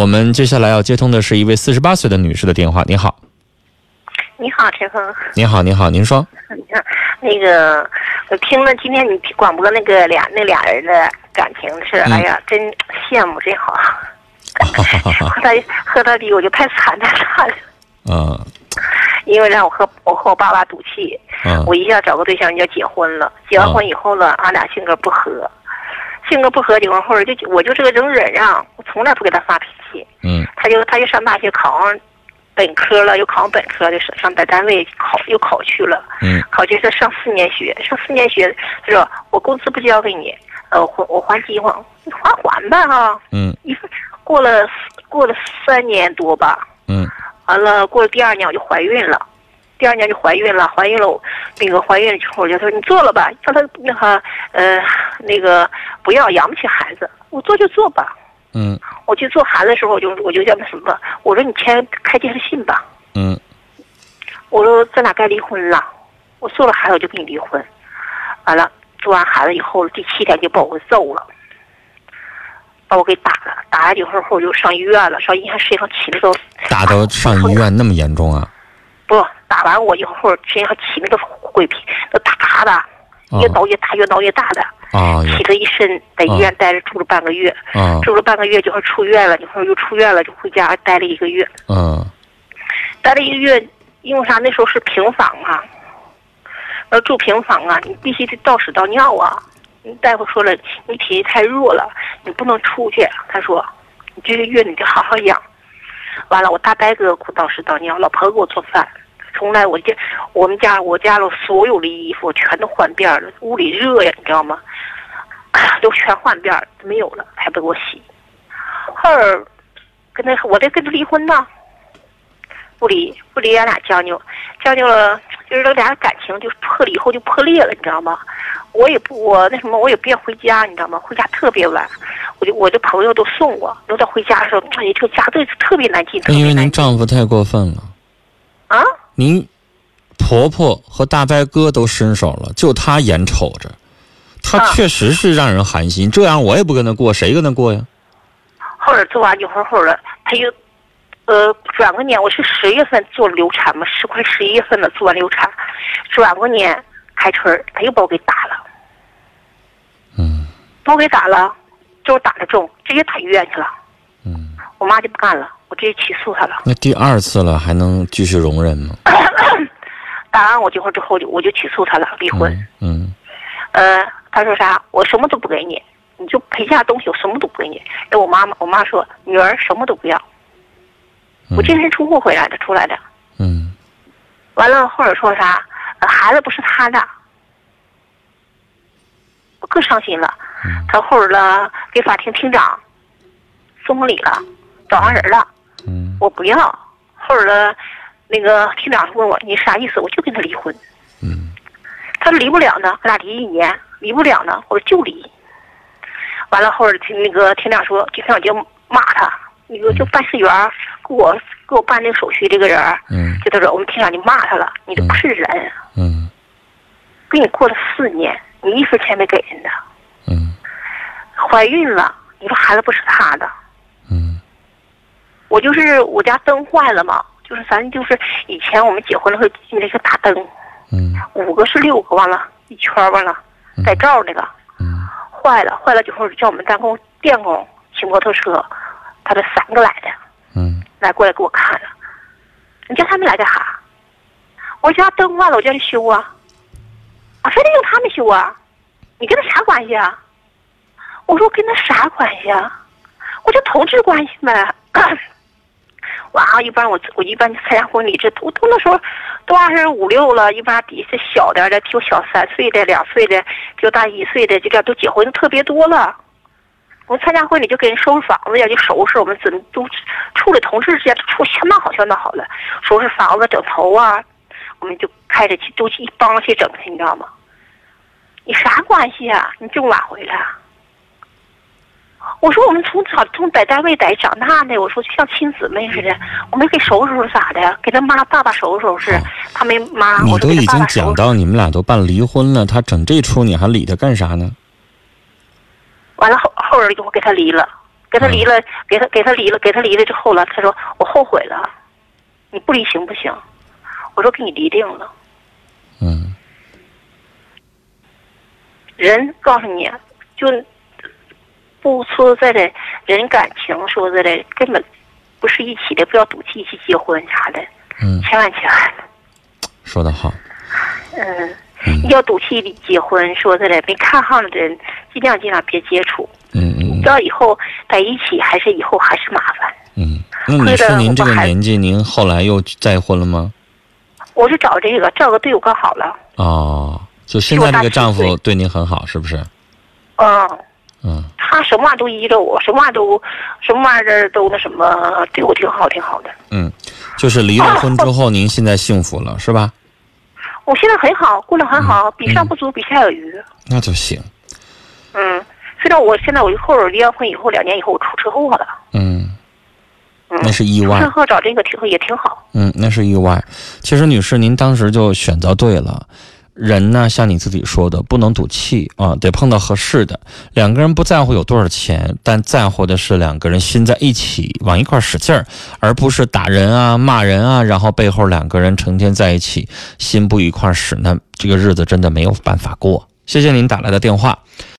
我们接下来要接通的是一位四十八岁的女士的电话。你好，你好，陈峰。你好，你好，您说。那个，我听了今天你广播那个俩那俩人的感情的事，哎呀，真羡慕，真好。和他和他比，我就太惨太惨了。嗯。因为让我和我和我爸爸赌气，我一下找个对象，人家结婚了。结完婚以后了，俺俩性格不合，性格不合，结婚后就我就这个人忍让，我从来不给他发脾气。嗯。他就他就上大学考上本科了，又考上本科，就上上在单位考又考去了。嗯。考去是上四年学，上四年学，他说我工资不交给你，呃，还我还计划，你还还呗哈。嗯。一过了过了三年多吧。嗯。完了，过了第二年我就怀孕了，第二年就怀孕了，怀孕了，那个怀孕了之后，我就说你做了吧，让他那个呃那个不要养不起孩子，我做就做吧。嗯。我去做孩子的时候，我就我就叫那什么，我说你签开电视信吧。嗯。我说咱俩该离婚了，我做了孩子我就跟你离婚。完了，做完孩子以后，第七天就把我给揍了。把我给打了，打了以后后就上医院了，上医院身上起那个打到上医院那么严重啊？不，打完我以后身上起那个灰皮，那大疙瘩，越挠越大，越挠越大的啊，起了一身，在医院待着住了半个月，啊，住了半个月就出院了，一会儿又出院了，就回家待了一个月，嗯，待了一个月，因为啥？那时候是平房啊，呃，住平房啊，你必须得倒屎倒尿啊。大夫说了，你体力太弱了，你不能出去。他说，你这个月你得好好养。完了，我大伯给我倒屎倒尿，老婆给我做饭，从来我家我们家我家了所有的衣服全都换遍了，屋里热呀，你知道吗？都全换遍了，没有了，还不给我洗。后儿跟他，我得跟他离婚呢。不离不离，俺俩将就，将就了，就是这俩感情就破了以后就破裂了，你知道吗？我也不我那什么，我也不愿回家，你知道吗？回家特别晚，我就我的朋友都送我，等到回家的时候，哎，这个家对特别难进。因为您丈夫太过分了。啊？您婆婆和大伯哥都伸手了，就他眼瞅着，他确实是让人寒心。这样我也不跟他过，谁跟他过呀？后来做完一会儿后了，他又。呃，转过年我是十月份做流产嘛，十快十一月份了做完流产，转过年开春他又把我给打了，嗯，把我给打了，就是打的重，直接打医院去了，嗯，我妈就不干了，我直接起诉他了。那第二次了还能继续容忍吗？打完我这会儿之后就我就起诉他了，离婚。嗯，呃，他说啥？我什么都不给你，你就赔下东西，我什么都不给你。哎，我妈妈，我妈说女儿什么都不要。我净身出户回来的，出来的。嗯。完了，或者说啥，孩子不是他的，我更伤心了。他后儿了，给法庭庭长送婚礼了，找上人了。嗯。我不要。后儿了，那个厅长问我你啥意思？我就跟他离婚。嗯。他说离不了呢，俺俩离一年，离不了呢。我说就离。完了后听，那个庭长说，庭长就骂他。那个就办事员给我给我办那个手续这个人嗯，就他说我们厅长就骂他了，你这不是人，嗯，跟你过了四年，你一分钱没给人家，嗯，怀孕了，你说孩子不是他的，嗯，我就是我家灯坏了嘛，就是咱就是以前我们结婚了会进那个大灯，嗯，五个是六个完了，一圈完了，带罩那个，嗯，坏了坏了之后叫我们单工电工骑摩托车。他这三个来的，嗯，来过来给我看了。你叫他们来干哈？我家灯坏了，我叫你修啊。啊，非得用他们修啊？你跟他啥关系啊？我说跟他啥关系啊？我就同志关系呗。完了，一般我我一般参加婚礼，这都都那时候都二十五六了，一般比这小点的，比我小三岁的、两岁的，比我大一岁的，就这样都结婚特别多了。我参加婚礼就给人收拾房子呀，就收拾我们怎么都处理同事之间处相当好，相当好了。收拾房子、整头啊，我们就开着去都去一帮去整去，你知道吗？你啥关系啊？你这么晚回来？我说我们从小从在单位在长大的，我说就像亲姊妹似的，我们给收拾收拾咋的？给他妈爸爸收拾收拾，他没妈。你都已经讲到你们俩都办离婚了，他整这出你还理他干啥呢？完了后后人就给他离了，给他离了，给他给他离了，给他离了之后了，他说我后悔了，你不离行不行？我说给你离定了。嗯人告诉你，就不出在的人感情说在这根本不是一起的，不要赌气去结婚啥的，嗯，千万千万。说的好。嗯，嗯要赌气的结婚，说在这没看上的人，尽量尽量别接触。嗯嗯到以后在一起，还是以后还是麻烦。嗯，那你说您这个年纪，您后来又再婚了吗？我就找这个，找个对我更好了。哦，就现在这个丈夫对您很好，是不是？嗯，嗯他什么玩意儿都依着我，什么玩意儿都什么玩意儿都那什么，对我挺好，挺好的。嗯，就是离了婚之后，您现在幸福了，是吧？我现在很好，过得很好，嗯比上不足，比下有余。那就行。嗯，虽然我现在我一会儿离完婚以后，两年以后我出车祸了。嗯嗯，那是意外出车祸找这个挺也挺好。嗯，那是意外。其实，女士，您当时就选择对了。人呢，像你自己说的，不能赌气啊，得碰到合适的。两个人不在乎有多少钱，但在乎的是两个人心在一起，往一块使劲儿，而不是打人啊、骂人啊，然后背后两个人成天在一起，心不一块使，那这个日子真的没有办法过。谢谢您打来的电话。